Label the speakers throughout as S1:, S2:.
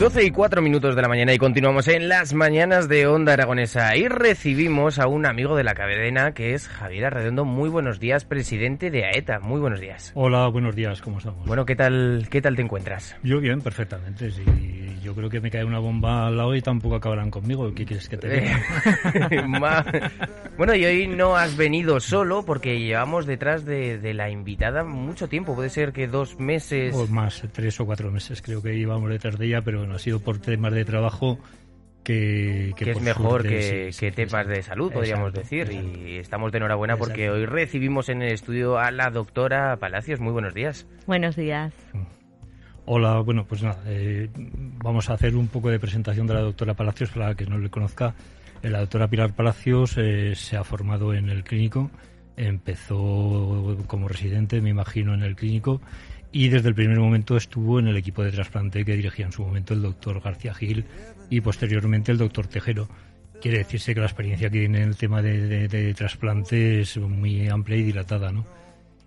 S1: 12 y 4 minutos de la mañana y continuamos en las mañanas de Onda Aragonesa y recibimos a un amigo de la cadena que es Javier Arredondo. Muy buenos días, presidente de AETA. Muy buenos días.
S2: Hola, buenos días, ¿cómo estamos?
S1: Bueno, ¿qué tal, qué tal te encuentras?
S2: Yo bien, perfectamente. Sí. Yo creo que me cae una bomba al lado y tampoco acabarán conmigo. ¿Qué quieres que te diga?
S1: bueno, y hoy no has venido solo porque llevamos detrás de, de, la invitada mucho tiempo. Puede ser que dos meses...
S2: O más, tres o cuatro meses creo que íbamos detrás de ella, pero ha sido por temas de trabajo que,
S1: que, es mejor que, que, temas de salud, podríamos decir. Y estamos de enhorabuena porque hoy recibimos en el estudio a la doctora Palacios. Muy buenos días.
S3: Buenos días.
S2: Hola, bueno, pues nada, eh, vamos a hacer un poco de presentación de la doctora Palacios, para la que no le conozca. La doctora Pilar Palacios eh, se ha formado en el clínico, empezó como residente, me imagino, en el clínico y desde el primer momento estuvo en el equipo de trasplante que dirigía en su momento el doctor García Gil y posteriormente el doctor Tejero. Quiere decirse que la experiencia que tiene en el tema de, de, trasplante es muy amplia y dilatada, ¿no?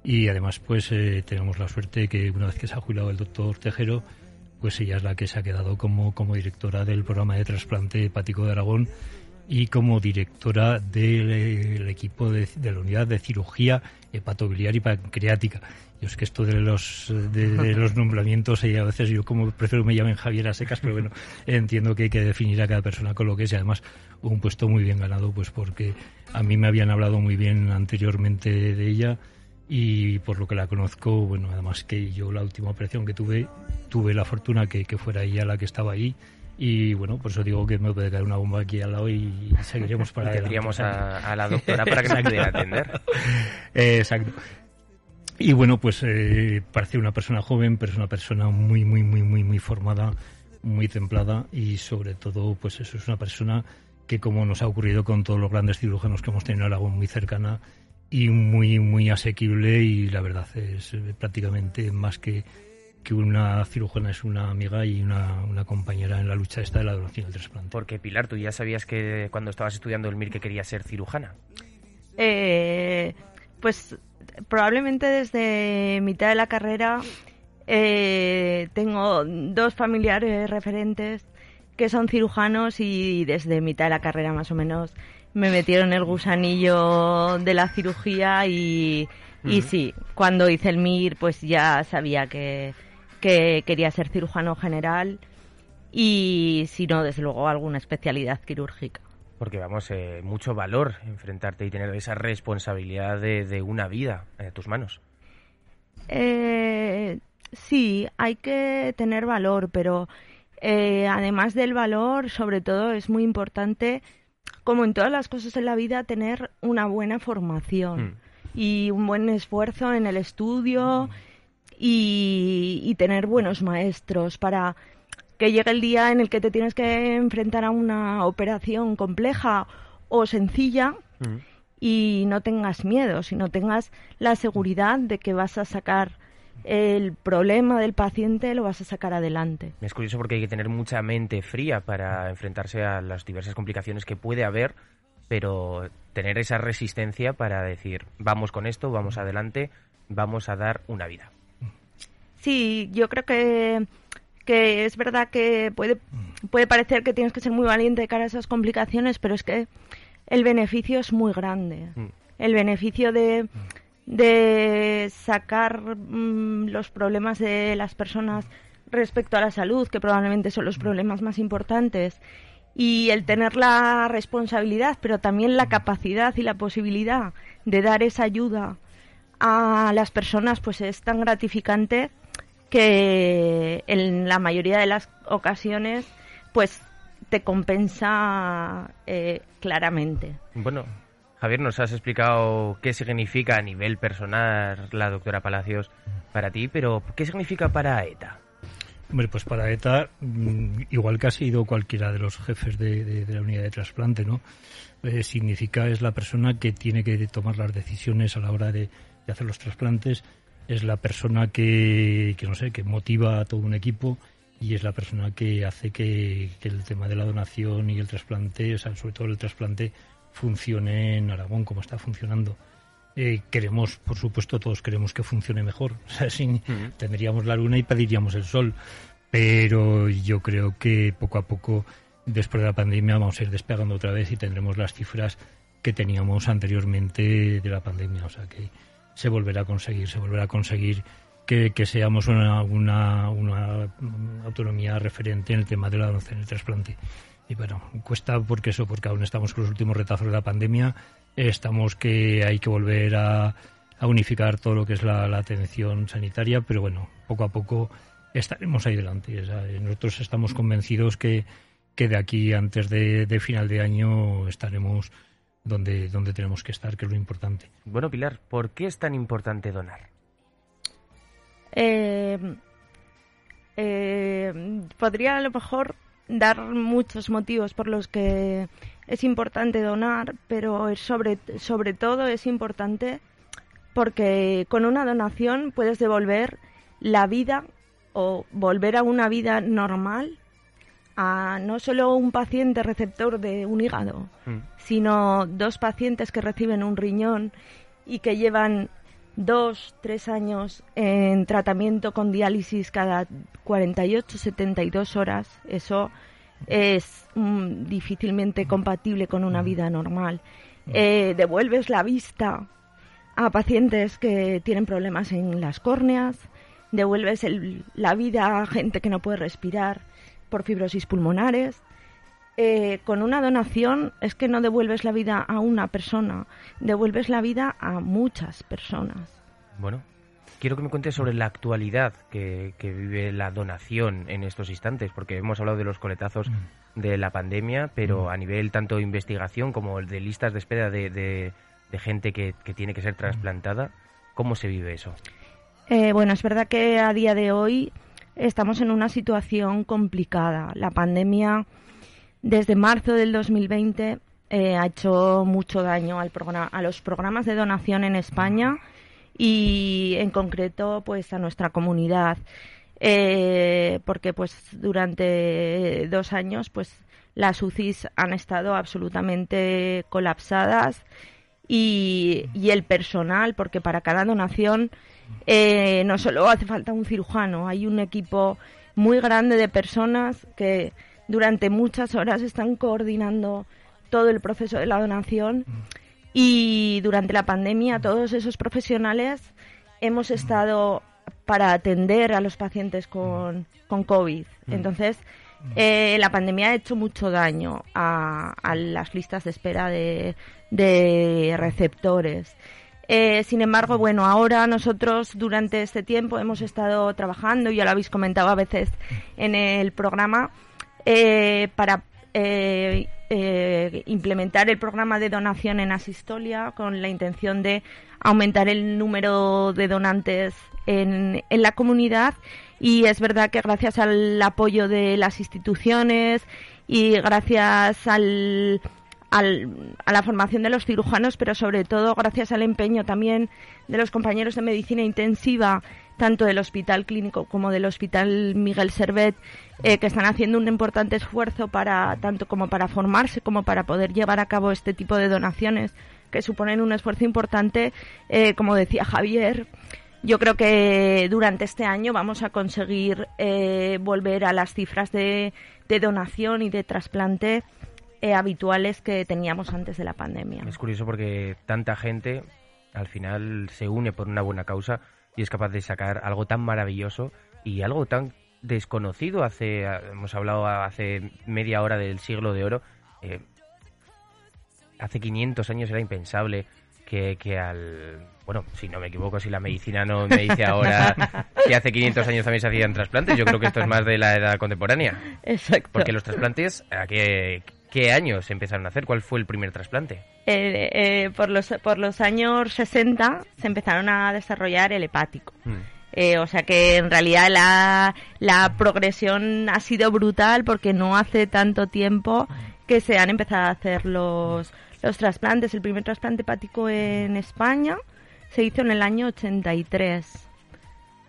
S2: Y además, pues eh, tenemos la suerte que una vez que se ha jubilado el doctor Tejero, pues ella es la que se ha quedado como, como directora del programa de trasplante hepático de Aragón y como directora del equipo de, de, la unidad de cirugía hepatobiliar y pancreática. Yo es que esto de los, de, los nombramientos, y a veces yo como prefiero me llamen Javier a secas, pero bueno, entiendo que hay que definir a cada persona con lo que es y además un puesto muy bien ganado, pues porque a mí me habían hablado muy bien anteriormente de ella y por lo que la conozco, bueno, además que yo la última operación que tuve, tuve la fortuna que, que fuera ella la que estaba ahí y bueno, por eso digo que me puede caer una bomba aquí al lado y seguiremos para
S1: adelante. Tendríamos a, a, la doctora para que se pudiera atender.
S2: Eh, exacto. Y bueno, pues eh, parece una persona joven, pero es una persona muy, muy, muy, muy, muy formada, muy templada y sobre todo, pues eso es una persona que como nos ha ocurrido con todos los grandes cirujanos que hemos tenido en Aragón, muy cercana y muy, muy asequible y la verdad es eh, prácticamente más que que una cirujana es una amiga y una, una, compañera en la lucha esta de la donación del trasplante.
S1: Porque Pilar, ¿tú ya sabías que cuando estabas estudiando el MIR que querías ser cirujana?
S3: Eh, pues probablemente desde mitad de la carrera eh, tengo dos familiares referentes que son cirujanos y desde mitad de la carrera más o menos me metieron el gusanillo de la cirugía y, y sí, cuando hice el MIR pues ya sabía que que quería ser cirujano general y si no, desde luego, alguna especialidad quirúrgica.
S1: Porque vamos, eh, mucho valor enfrentarte y tener esa responsabilidad de, una vida en tus manos.
S3: Eh, sí, hay que tener valor, pero eh, además del valor, sobre todo es muy importante, como en todas las cosas en la vida, tener una buena formación mm. y un buen esfuerzo en el estudio. Mm y, tener buenos maestros para que llegue el día en el que te tienes que enfrentar a una operación compleja o sencilla mm. y no tengas miedo, sino tengas la seguridad de que vas a sacar el problema del paciente lo vas a sacar adelante.
S1: Es curioso porque hay que tener mucha mente fría para enfrentarse a las diversas complicaciones que puede haber, pero tener esa resistencia para decir, vamos con esto, vamos adelante, vamos a dar una vida.
S3: Sí, yo creo que, que es verdad que puede, puede parecer que tienes que ser muy valiente de cara a esas complicaciones, pero es que el beneficio es muy grande.
S1: Mm.
S3: El beneficio de, de sacar mm, los problemas de las personas respecto a la salud, que probablemente son los problemas más importantes, y el tener la responsabilidad, pero también la capacidad y la posibilidad de dar esa ayuda a las personas, pues es tan gratificante que en la mayoría de las ocasiones, pues te compensa eh, claramente.
S1: Bueno, Javier, nos has explicado qué significa a nivel personal la doctora Palacios para ti, pero ¿qué significa para ETA?
S2: Hombre, pues para ETA, mm, igual que ha sido cualquiera de los jefes de, de- de la unidad de trasplante, ¿no? Eh, significa es la persona que tiene que tomar las decisiones a la hora de, de hacer los trasplantes, es la persona que, que, no sé, que motiva a todo un equipo y es la persona que hace que, que el tema de la donación y el trasplante, o sea, sobre todo el trasplante, funcione en Aragón como está funcionando. Eh, queremos, por supuesto, todos queremos que funcione mejor. O sea, sí, tendríamos la luna y pediríamos el sol. Pero yo creo que poco a poco, después de la pandemia, vamos a ir despegando otra vez y tendremos las cifras que teníamos anteriormente de la pandemia. O sea que se volverá a conseguir, se volverá a conseguir que, que seamos una, una, una autonomía referente en el tema de la donación y el trasplante. Y bueno, cuesta porque eso, porque aún estamos con los últimos retazos de la pandemia, estamos que hay que volver a, a unificar todo lo que es la, la atención sanitaria, pero bueno, poco a poco estaremos ahí delante. O sea, nosotros estamos convencidos que, que de aquí antes de final de año estaremos donde, donde tenemos que estar, que es lo importante.
S1: Bueno, Pilar, ¿por qué es tan importante donar?
S3: Eh, eh, podría a lo mejor dar muchos motivos por los que es importante donar, pero es sobre, sobre todo es importante porque con una donación puedes devolver la vida o volver a una vida normal a no solo un paciente receptor de un hígado,
S1: Mm.
S3: sino dos pacientes que reciben un riñón y que llevan dos, tres años en tratamiento con diálisis cada 48, 72 horas. Eso es mm, difícilmente compatible con una vida normal. Eh, devuelves la vista a pacientes que tienen problemas en las córneas, devuelves el- la vida a gente que no puede respirar por fibrosis pulmonares. Eh, con una donación es que no devuelves la vida a una persona, devuelves la vida a muchas personas.
S1: Bueno, quiero que me cuentes sobre la actualidad que, que vive la donación en estos instantes, porque hemos hablado de los coletazos de la pandemia, pero a nivel tanto investigación como de listas de espera de, de- de gente que, que tiene que ser trasplantada, ¿cómo se vive eso?
S3: Eh, bueno, es verdad que a día de hoy estamos en una situación complicada. La pandemia, desde marzo del 2020, eh, ha hecho mucho daño al a los programas de donación en España y, en concreto, pues a nuestra comunidad. Eh, porque, pues, durante dos años, pues, las UCIs han estado absolutamente colapsadas y, y el personal, porque para cada donación eh, no solo hace falta un cirujano, hay un equipo muy grande de personas que durante muchas horas están coordinando todo el proceso de la donación y durante la pandemia todos esos profesionales hemos estado para atender a los pacientes con, con COVID. Entonces, eh, la pandemia ha hecho mucho daño a, a las listas de espera de, de receptores. Eh, sin embargo, bueno, ahora nosotros durante este tiempo hemos estado trabajando, ya lo habéis comentado a veces en el programa, eh, para eh, implementar el programa de donación en Asistolia con la intención de aumentar el número de donantes en, en la comunidad. Y es verdad que gracias al apoyo de las instituciones y gracias al, al- a la formación de los cirujanos, pero sobre todo gracias al empeño también de los compañeros de medicina intensiva, tanto del Hospital Clínico como del Hospital Miguel Servet, eh, que están haciendo un importante esfuerzo para tanto como para formarse como para poder llevar a cabo este tipo de donaciones que suponen un esfuerzo importante, eh, como decía Javier. yo creo que durante este año vamos a conseguir eh, volver a las cifras de, de donación y de trasplante eh, habituales que teníamos antes de la pandemia.
S1: Es curioso porque tanta gente al final se une por una buena causa y es capaz de sacar algo tan maravilloso y algo tan desconocido. Hace, hemos hablado hace media hora del siglo de oro. Eh, hace 500 años era impensable que, que, al... Bueno, si no me equivoco, si la medicina no me dice ahora que hace 500 años también se hacían trasplantes, yo creo que esto es más de la edad contemporánea.
S3: Exacto.
S1: Porque los trasplantes, ¿a qué, qué años se empezaron a hacer? ¿Cuál fue el primer trasplante?
S3: Eh, eh, por, los, por los años 60 se empezaron a desarrollar el hepático.
S1: Hmm.
S3: Eh, o sea que en realidad la, la progresión ha sido brutal porque no hace tanto tiempo que se han empezado a hacer los, los trasplantes. El primer trasplante hepático en España se hizo en el año 83.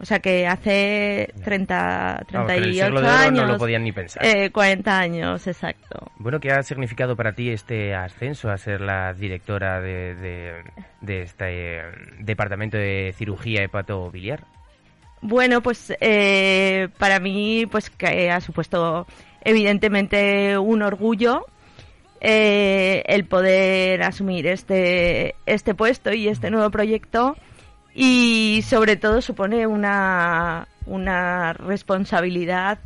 S3: O sea que hace 30,
S1: Vamos, que en el
S3: 38
S1: siglo de oro
S3: años.
S1: no lo podían ni pensar.
S3: eh, 40 años, exacto.
S1: Bueno, ¿qué ha significado para ti este ascenso a ser la directora de, de, de este eh, departamento de cirugía hepatobiliar?
S3: Bueno, pues eh, para mí, pues que ha supuesto evidentemente un orgullo eh, el poder asumir este este puesto y este nuevo proyecto y sobre todo supone una una responsabilidad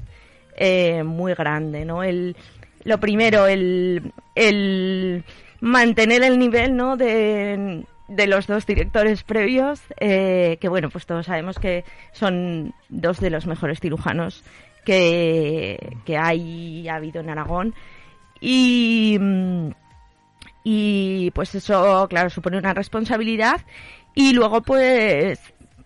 S3: eh, muy grande, ¿no? El lo primero el el mantener el nivel, ¿no? De de los dos directores previos, eh, que bueno, pues todos sabemos que son dos de los mejores cirujanos que, que hay ha habido en Aragón. Y, y pues eso, claro, supone una responsabilidad. Y luego, pues,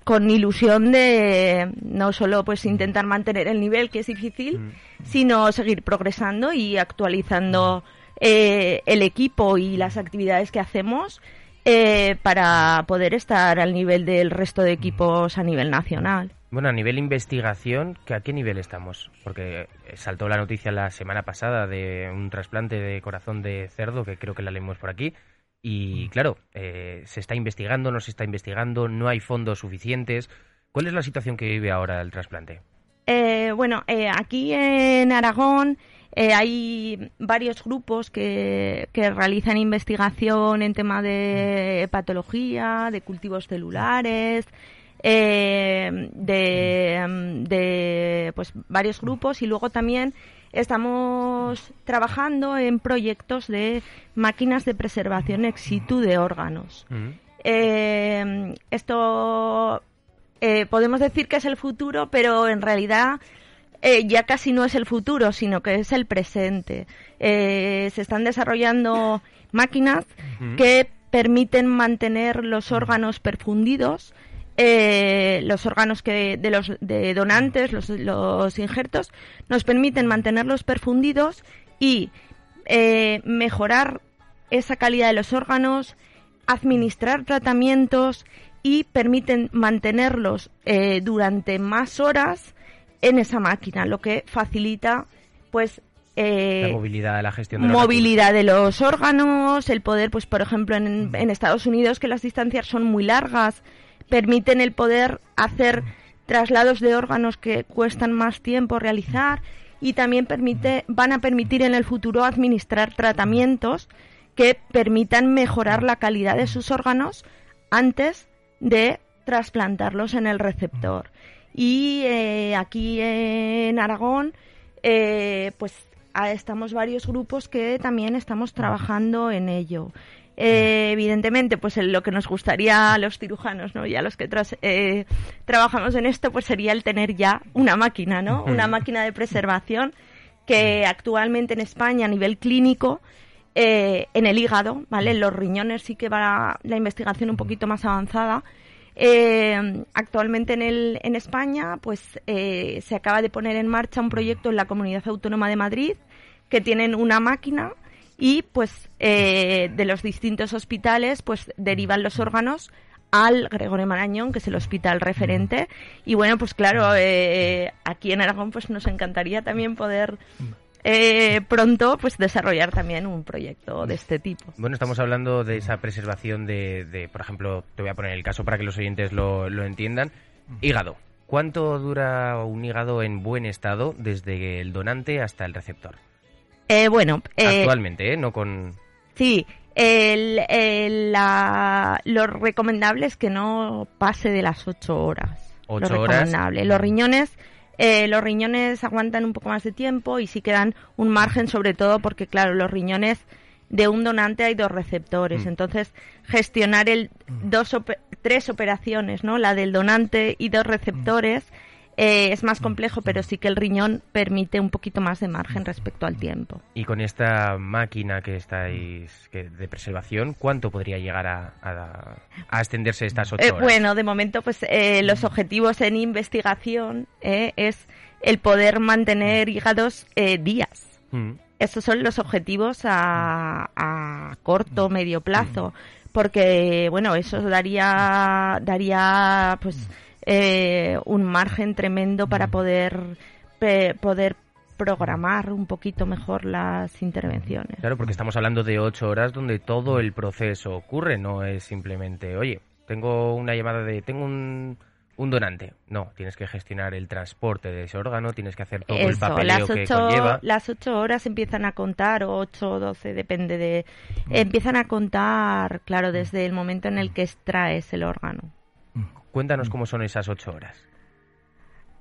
S3: con ilusión de no solo pues intentar mantener el nivel, que es difícil, sino seguir progresando y actualizando eh, el equipo y las actividades que hacemos eh, para poder estar al nivel del resto de equipos a nivel nacional.
S1: Bueno, a nivel investigación, ¿que ¿a qué nivel estamos? Porque saltó la noticia la semana pasada de un trasplante de corazón de cerdo, que creo que la leemos por aquí. Y claro, eh, se está investigando, no se está investigando, no hay fondos suficientes. ¿Cuál es la situación que vive ahora el trasplante?
S3: Eh, bueno, eh, aquí en Aragón eh, hay varios grupos que, que, realizan investigación en tema de patología, de cultivos celulares, eh, de, de, pues varios grupos y luego también estamos trabajando en proyectos de máquinas de preservación ex situ de órganos.
S1: Mm.
S3: Eh, esto eh, podemos decir que es el futuro, pero en realidad eh, ya casi no es el futuro, sino que es el presente. Eh, se están desarrollando máquinas que permiten mantener los órganos perfundidos, eh, los órganos que de los de donantes, los, los injertos, nos permiten mantenerlos perfundidos y eh, mejorar esa calidad de los órganos, administrar tratamientos y permiten mantenerlos eh, durante más horas en esa máquina, lo que facilita pues eh,
S1: la movilidad, la gestión de los
S3: movilidad de los órganos, el poder, pues por ejemplo en, en, Estados Unidos que las distancias son muy largas, permiten el poder hacer traslados de órganos que cuestan más tiempo realizar y también permite, van a permitir en el futuro administrar tratamientos que permitan mejorar la calidad de sus órganos antes de trasplantarlos en el receptor. Y eh, aquí en Aragón, eh, pues estamos varios grupos que también estamos trabajando en ello. Eh, evidentemente, pues lo que nos gustaría a los cirujanos, ¿no? Y a los que tras, eh, trabajamos en esto, pues sería el tener ya una máquina, ¿no? Una máquina de preservación que actualmente en España a nivel clínico eh, en el hígado, ¿vale? En los riñones sí que va la investigación un poquito más avanzada. Eh, actualmente en, el, en España, pues eh, se acaba de poner en marcha un proyecto en la Comunidad Autónoma de Madrid que tienen una máquina y pues eh, de los distintos hospitales pues derivan los órganos al Gregorio Marañón, que es el hospital referente. Y bueno, pues claro, eh, aquí en Aragón pues nos encantaría también poder eh, pronto pues desarrollar también un proyecto de este tipo.
S1: Bueno, estamos hablando de esa preservación de, de por ejemplo, te voy a poner el caso para que los oyentes lo, lo entiendan, hígado. ¿Cuánto dura un hígado en buen estado desde el donante hasta el receptor?
S3: Eh, bueno, eh,
S1: Actualmente, ¿eh? No con...
S3: Sí, el, el- la- lo recomendable es que no pase de las ocho horas.
S1: Ocho
S3: lo
S1: horas.
S3: recomendable. Los riñones, eh, los riñones aguantan un poco más de tiempo y sí quedan un margen, sobre todo porque, claro, los riñones de un donante hay dos receptores.
S1: Mm.
S3: Entonces, gestionar el dos ope- tres operaciones, ¿no? La del donante y dos receptores. Eh, es más complejo, pero sí que el riñón permite un poquito más de margen respecto al tiempo.
S1: Y con esta máquina que estáis que, de preservación, ¿cuánto podría llegar a, a, a extenderse estas ocho
S3: Eh, bueno, de momento, pues eh, los objetivos en investigación eh, es el poder mantener hígados eh, días.
S1: Mm.
S3: Estos son los objetivos a, a corto, medio plazo, porque bueno, eso daría daría pues eh, un margen tremendo para poder pe- poder programar un poquito mejor las intervenciones.
S1: Claro, porque estamos hablando de ocho horas donde todo el proceso ocurre, no es simplemente, oye, tengo una llamada de, tengo un, un donante. No, tienes que gestionar el transporte de ese órgano, tienes que hacer todo el
S3: Eso,
S1: papeleo
S3: las
S1: que
S3: ocho,
S1: conlleva.
S3: las ocho horas empiezan a contar, o ocho o doce, depende de... Empiezan a contar, claro, desde el momento en el que extraes el órgano.
S1: Cuéntanos cómo son esas ocho horas.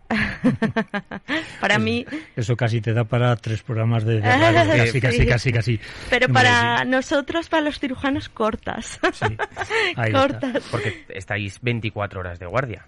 S3: Para mí,
S2: Eso casi te da para tres programas de, casi,
S3: Sí.
S2: casi, casi, casi.
S3: pero para nosotros, para los cirujanos, cortas.
S2: sí. Ahí está.
S3: cortas.
S1: Porque estáis 24 horas de guardia.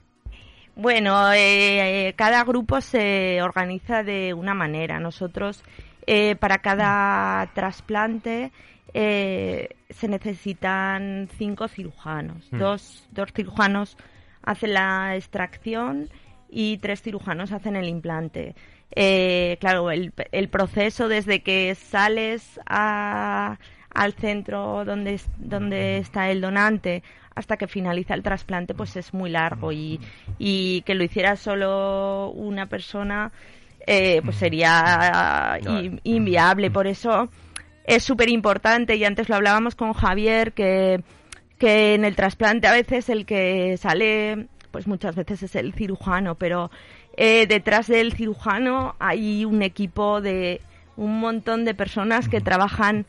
S3: Bueno, eh, eh, cada grupo se organiza de una manera. Nosotros, eh, para cada trasplante, eh, se necesitan cinco cirujanos.
S1: Mm.
S3: Dos, dos cirujanos hacen la extracción y tres cirujanos hacen el implante. Eh, claro, el, el proceso desde que sales a- al centro donde, donde está el donante hasta que finaliza el trasplante, pues es muy largo y, y que lo hiciera solo una persona, eh, pues sería in- inviable. Por eso es súper importante, y antes lo hablábamos con Javier, que, que en el trasplante a veces el que sale, pues muchas veces es el cirujano, pero eh, detrás del cirujano hay un equipo de un montón de personas que trabajan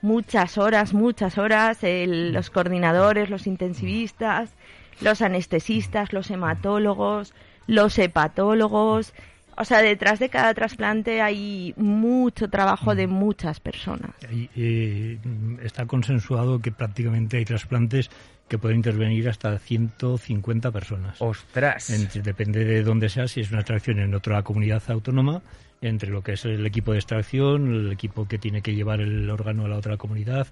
S3: muchas horas, muchas horas, el- los coordinadores, los intensivistas, los anestesistas, los hematólogos, los hepatólogos. O sea, detrás de cada trasplante hay mucho trabajo de muchas personas.
S2: Eh, está consensuado que prácticamente hay trasplantes que pueden intervenir hasta 150 personas.
S1: ¡Ostras!
S2: Entre- depende de dónde sea, si es una extracción en otra comunidad autónoma, entre lo que es el equipo de extracción, el equipo que tiene que llevar el órgano a la otra comunidad,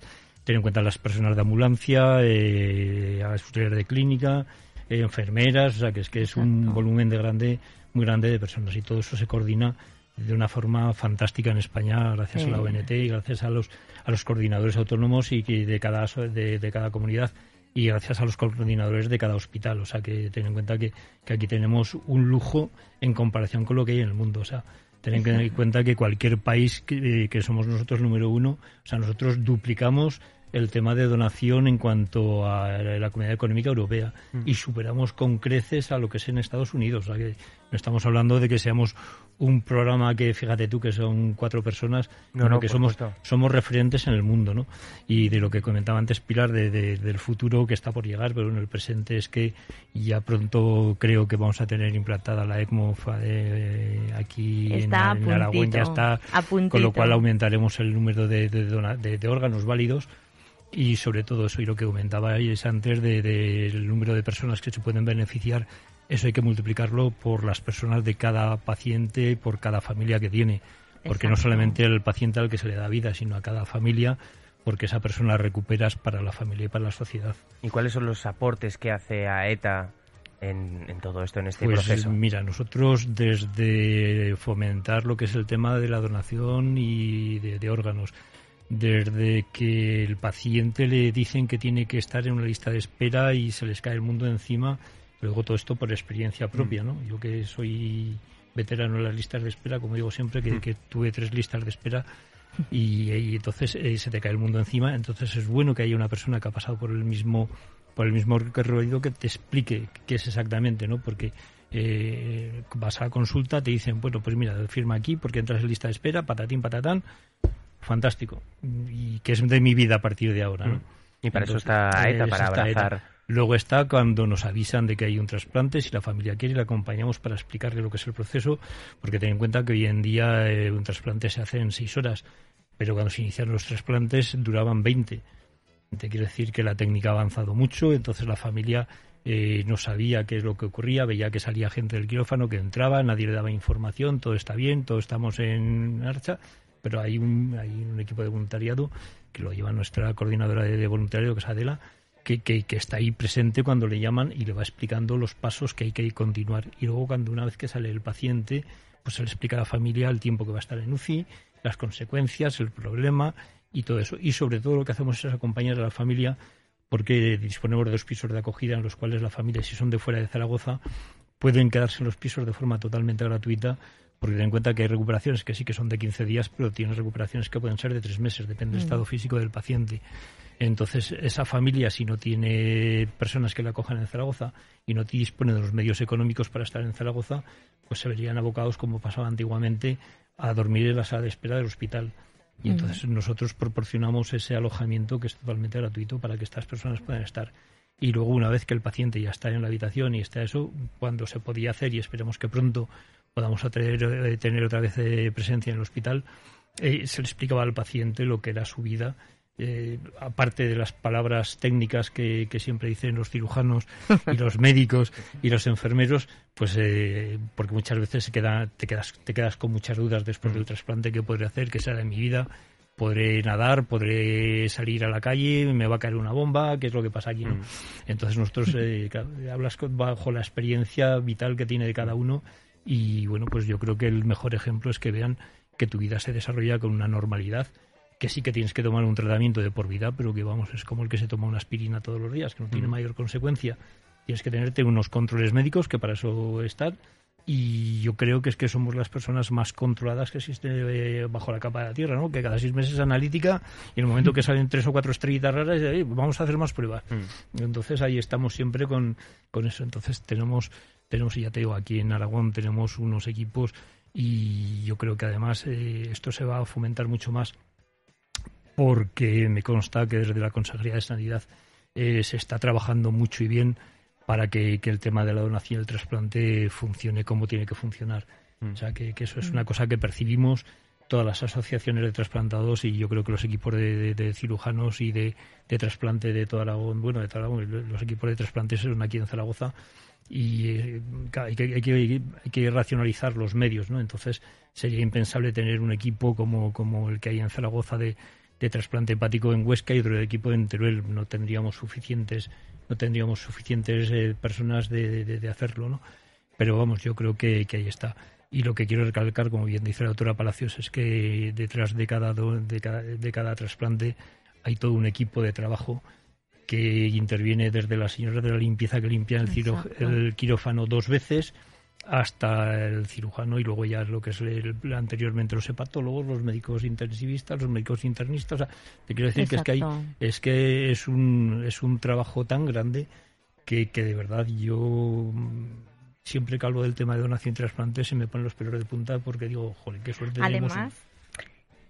S2: tener en cuenta las personas de ambulancia, eh, auxiliares de clínica, eh, enfermeras, o sea que es que es un volumen de grande, muy grande de personas y todo eso se coordina de una forma fantástica en España gracias a la
S3: Sí.
S2: ONT y gracias a los a los coordinadores autónomos y que de cada de, de cada comunidad y gracias a los coordinadores de cada hospital. O sea, que ten en cuenta que, que aquí tenemos un lujo en comparación con lo que hay en el mundo. O sea, ten en cuenta que cualquier país que, que somos nosotros número uno, o sea, nosotros duplicamos el tema de donación en cuanto a la comunidad económica europea y superamos con creces a lo que es en Estados Unidos. O sea, que no estamos hablando de que seamos un programa que, fíjate tú, que son cuatro personas,
S1: No,
S2: sino
S1: no,
S2: que somos,
S1: supuesto.
S2: somos referentes en el mundo, ¿no? Y de lo que comentaba antes Pilar, de, de- del futuro que está por llegar, pero en el presente es que ya pronto creo que vamos a tener implantada la ECMO fa- eh, aquí en,
S3: Está
S2: en Aragón, ya está,
S3: a
S2: con lo cual aumentaremos el número de, de dona- de- de órganos válidos y sobre todo eso y lo que comentaba antes de- del número de personas que se pueden beneficiar eso hay que multiplicarlo por las personas de cada paciente por cada familia que tiene. Porque no solamente el paciente al que se le da vida sino a cada familia porque esa persona la recuperas para la familia y para la sociedad.
S1: ¿Y cuáles son los aportes que hace AETA en, en todo esto, en este
S2: Pues
S1: proceso?
S2: mira, nosotros desde fomentar lo que es el tema de la donación y de, de órganos, desde que el paciente le dicen que tiene que estar en una lista de espera y se les cae el mundo encima, luego todo esto por experiencia propia, ¿no? Yo que soy veterano en las listas de espera, como digo siempre, que, que tuve tres listas de espera y, entonces eh, se te cae el mundo encima. Entonces es bueno que haya una persona que ha pasado por el mismo por el mismo recorrido que te explique qué es exactamente, ¿no? Porque eh, vas a la consulta, te dicen, bueno, pues mira, firma aquí porque entras en lista de espera, patatín, patatán, fantástico. Y que es de mi vida a partir de ahora, ¿no?
S1: Mm. Y para eso está ETA, para abrazar.
S2: Luego está cuando nos avisan de que hay un trasplante, si la familia quiere, le acompañamos para explicarle lo que es el proceso, porque ten en cuenta que hoy en día eh, un trasplante se hace en seis horas pero cuando se iniciaron los trasplantes duraban 20. Te quiere decir que la técnica ha avanzado mucho, entonces la familia eh, no sabía qué es lo que ocurría, veía que salía gente del quirófano, que entraba, nadie le daba información, todo está bien, todos estamos en marcha, pero hay un, hay un equipo de voluntariado que lo lleva nuestra coordinadora de, voluntariado, que es Adela, que, que, está ahí presente cuando le llaman y le va explicando los pasos que hay que continuar. Y luego cuando una vez que sale el paciente, pues se le explica a la familia el tiempo que va a estar en UCI, las consecuencias, el problema y todo eso. Y sobre todo lo que hacemos es acompañar a la familia porque disponemos de dos pisos de acogida en los cuales la familia, si son de fuera de Zaragoza, pueden quedarse en los pisos de forma totalmente gratuita porque ten en cuenta que hay recuperaciones que sí que son de 15 días, pero tienes recuperaciones que pueden ser de tres meses, depende del mm. estado físico del paciente. Entonces, esa familia, si no tiene personas que la acojan en Zaragoza y no dispone de los medios económicos para estar en Zaragoza, pues se verían abocados, como pasaba antiguamente, a dormir en la sala de espera del hospital. Y entonces nosotros proporcionamos ese alojamiento que es totalmente gratuito para que estas personas puedan estar. Y luego, una vez que el paciente ya está en la habitación y está eso, cuando se podía hacer, y esperemos que pronto podamos tener, eh, tener otra vez eh, presencia en el hospital, eh, se le explicaba al paciente lo que era su vida eh, aparte de las palabras técnicas que, siempre dicen los cirujanos y los médicos y los enfermeros, pues eh, porque muchas veces se queda, te, quedas, te quedas con muchas dudas después del mm. trasplante que podré hacer, que será en mi vida, podré nadar, podré salir a la calle, me va a caer una bomba, qué es lo que pasa aquí. Mm. Entonces nosotros eh, hablas bajo la experiencia vital que tiene de cada uno y bueno, pues yo creo que el mejor ejemplo es que vean que tu vida se desarrolla con una normalidad que sí que tienes que tomar un tratamiento de por vida, pero que vamos, es como el que se toma una aspirina todos los días, que no tiene mayor consecuencia. Tienes que tenerte unos controles médicos, que para eso están, y yo creo que es que somos las personas más controladas que existen eh, bajo la capa de la Tierra, ¿no? Que cada seis meses analítica y en el momento que salen tres o cuatro estrellitas raras, vamos a hacer más pruebas. Mm. Entonces ahí estamos siempre con, con eso. Entonces tenemos, tenemos, y ya te digo, aquí en Aragón tenemos unos equipos y yo creo que además eh, esto se va a fomentar mucho más porque me consta que desde la Consejería de Sanidad eh, se está trabajando mucho y bien para que, el tema de la donación y el trasplante funcione como tiene que funcionar. Mm. O sea, que, eso es una mm. cosa que percibimos todas las asociaciones de trasplantados y yo creo que los equipos de, cirujanos y de, trasplante de toda Aragón, bueno, de los equipos de trasplante son aquí en Zaragoza y eh, hay, que, hay, que, hay, que, racionalizar los medios, ¿no? Entonces sería impensable tener un equipo como, como el que hay en Zaragoza de, de trasplante hepático en Huesca y otro equipo en Teruel. No tendríamos suficientes, no tendríamos suficientes eh, personas de, de, hacerlo, ¿no? Pero vamos, yo creo que, que, ahí está. Y lo que quiero recalcar, como bien dice la doctora Palacios, es que detrás de cada, de cada, de cada trasplante hay todo un equipo de trabajo que interviene desde la señora de la limpieza que limpia el, el quirófano dos veces, hasta el cirujano y luego ya lo que es anteriormente los hepatólogos, los médicos intensivistas, los médicos internistas. O sea, te quiero decir que es que hay, es que es un, es un trabajo tan grande que, que de verdad yo mm, siempre que hablo del tema de donación y trasplante se me ponen los pelos de punta porque digo, joder, qué suerte
S3: Además,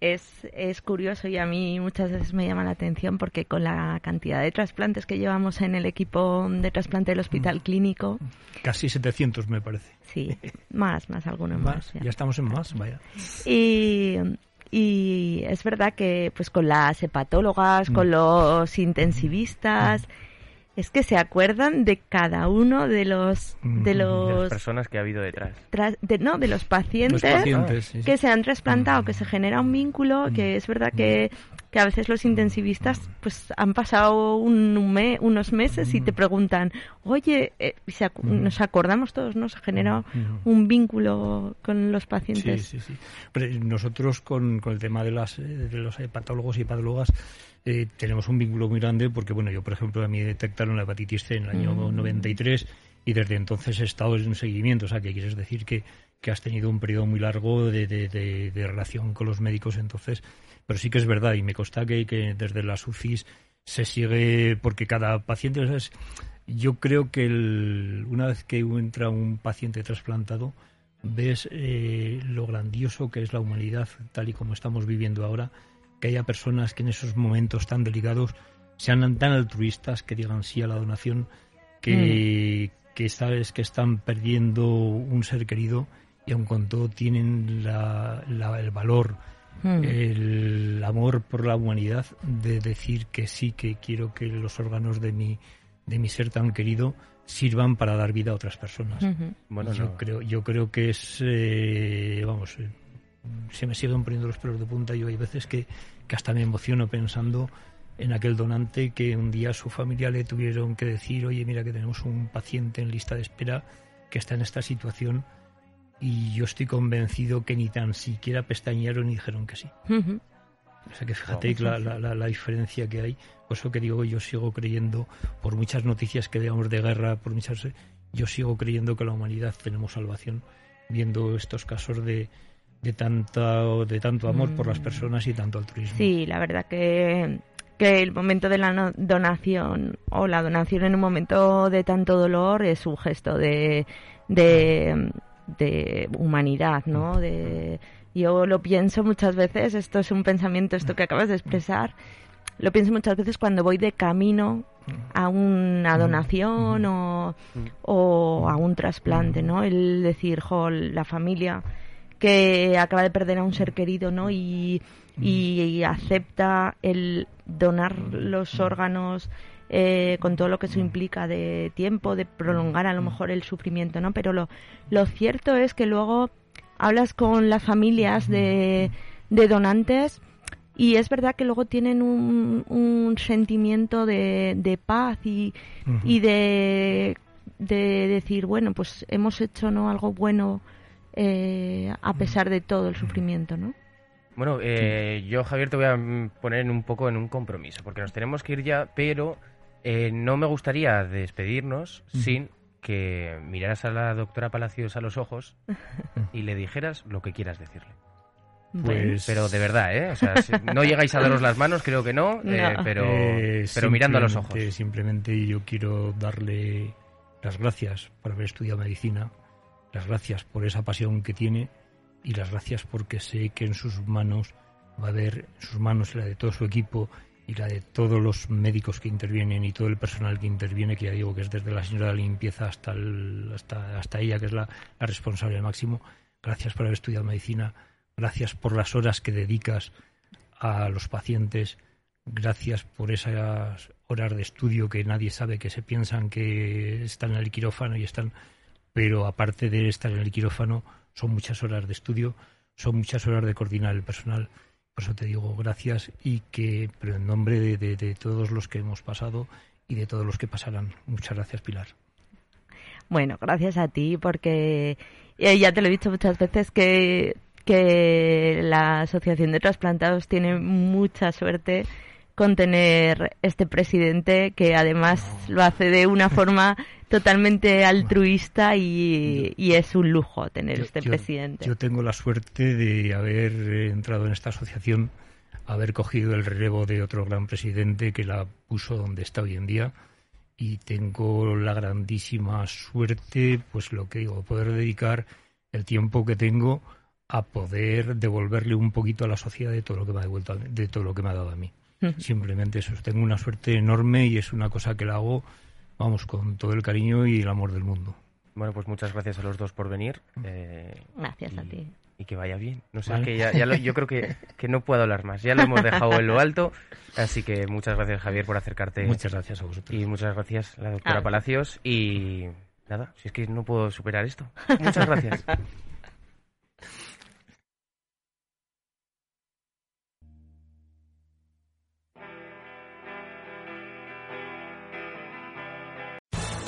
S3: es, es curioso y a mí muchas veces me llama la atención porque con la cantidad de trasplantes que llevamos en el equipo de trasplante del hospital mm. clínico.
S2: Casi 700 me parece.
S3: Sí, más, más, algunos más.
S2: ya. estamos en más, vaya.
S3: Y, y es verdad que pues con las hepatólogas, con mm. los intensivistas, mm es que se acuerdan de cada uno de los de los
S1: las personas que ha habido detrás.
S3: de, no de los pacientes, que se han trasplantado que se genera un vínculo que es verdad que, que a veces los intensivistas pues han pasado un, unos meses y te preguntan oye eh, nos acordamos todos no se ha generado un vínculo con los pacientes
S2: sí sí sí. Pero nosotros con, con el tema de las de los hepatólogos y hepatólogas eh, tenemos un vínculo muy grande porque, bueno, yo, por ejemplo, a mí detectaron la hepatitis C en el año 93 mm. y desde entonces he estado en un seguimiento. O sea, que quieres decir que, que has tenido un periodo muy largo de, de, de, relación con los médicos entonces. Pero sí que es verdad y me consta que, que desde las UCIs se sigue, porque cada paciente, yo creo que una vez que entra un paciente trasplantado, ves eh, lo grandioso que es la humanidad tal y como estamos viviendo ahora, que haya personas que en esos momentos tan delicados sean tan altruistas que digan sí a la donación, que, mm. que sabes que están perdiendo un ser querido y aun con todo tienen el valor, mm. el amor por la humanidad de decir que sí, que quiero que los órganos de mi, de mi ser tan querido sirvan para dar vida a otras personas. Bueno, yo creo, yo creo que es, eh, vamos, eh, se me siguen poniendo los pelos de punta. Yo hay veces que, que hasta me emociono pensando en aquel donante que un día su familia le tuvieron que decir, oye, mira que tenemos un paciente en lista de espera que está en esta situación y yo estoy convencido que ni tan siquiera pestañearon y dijeron que sí. O sea que fíjate la, la, la, diferencia que hay. Por eso que digo, yo sigo creyendo, por muchas noticias que veamos de guerra, por muchas, yo sigo creyendo que la humanidad tenemos salvación viendo estos casos de, de, tanta, de tanto amor por las mm. personas y tanto altruismo.
S3: Sí, la verdad que, que el momento de la donación o la donación en un momento de tanto dolor es un gesto de, de, de humanidad, ¿no? Mm. De yo lo pienso muchas veces, esto es un pensamiento, esto que acabas de expresar, lo pienso muchas veces cuando voy de camino a una donación o, o a un trasplante, ¿no? El decir, jo, la familia que acaba de perder a un ser querido, ¿no? Y, y, acepta el donar los órganos eh, con todo lo que eso implica de tiempo, de prolongar a lo mejor el sufrimiento, ¿no? Pero lo, lo cierto es que luego hablas con las familias de, de donantes y es verdad que luego tienen un, un sentimiento de, de paz y, y de, de, decir, bueno, pues hemos hecho ¿no? algo bueno eh, a pesar de todo el sufrimiento, ¿no?
S1: Bueno, eh, yo Javier te voy a poner un poco en un compromiso, porque nos tenemos que ir ya, pero eh, no me gustaría despedirnos sin que miraras a la doctora Palacios a los ojos y le dijeras lo que quieras decirle. Pues... Pero de verdad, ¿eh? O sea, no llegáis a daros las manos, creo que no, eh, pero, eh, pero mirando a los ojos.
S2: Simplemente yo quiero darle las gracias por haber estudiado medicina, las gracias por esa pasión que tiene y las gracias porque sé que en sus manos va a haber, sus manos la de todo su equipo, y la de todos los médicos que intervienen y todo el personal que interviene, que ya digo que es desde la señora de limpieza hasta, hasta, hasta ella, que es la, responsable máximo. Gracias por haber estudiado medicina, gracias por las horas que dedicas a los pacientes, gracias por esas horas de estudio que nadie sabe, que se piensan que están en el quirófano y están, pero aparte de estar en el quirófano, son muchas horas de estudio, son muchas horas de coordinar el personal por eso te digo gracias y que, pero en nombre de, todos los que hemos pasado y de todos los que pasarán. Muchas gracias, Pilar.
S3: Bueno, gracias a ti porque eh, ya te lo he dicho muchas veces que, que la Asociación de Trasplantados tiene mucha suerte con tener este presidente que además lo hace de una forma totalmente altruista y, es un lujo tener este presidente.
S2: Yo tengo la suerte de haber entrado en esta asociación, haber cogido el relevo de otro gran presidente que la puso donde está hoy en día y tengo la grandísima suerte, pues lo que digo, poder dedicar el tiempo que tengo a poder devolverle un poquito a la sociedad de todo lo que me ha devuelto, de todo lo que me ha dado a mí. Simplemente eso. Tengo una suerte enorme y es una cosa que la hago, vamos, con todo el cariño y el amor del mundo.
S1: Bueno, pues muchas gracias a los dos por venir.
S3: Eh, gracias a ti.
S1: Y que vaya bien. No sé, que ya, yo creo que, que, no puedo hablar más. Ya lo hemos dejado en lo alto. Así que muchas gracias, Javier, por acercarte.
S2: Muchas gracias a vosotros.
S1: Y muchas gracias, la doctora Palacios. Y nada, si es que no puedo superar esto. Muchas gracias.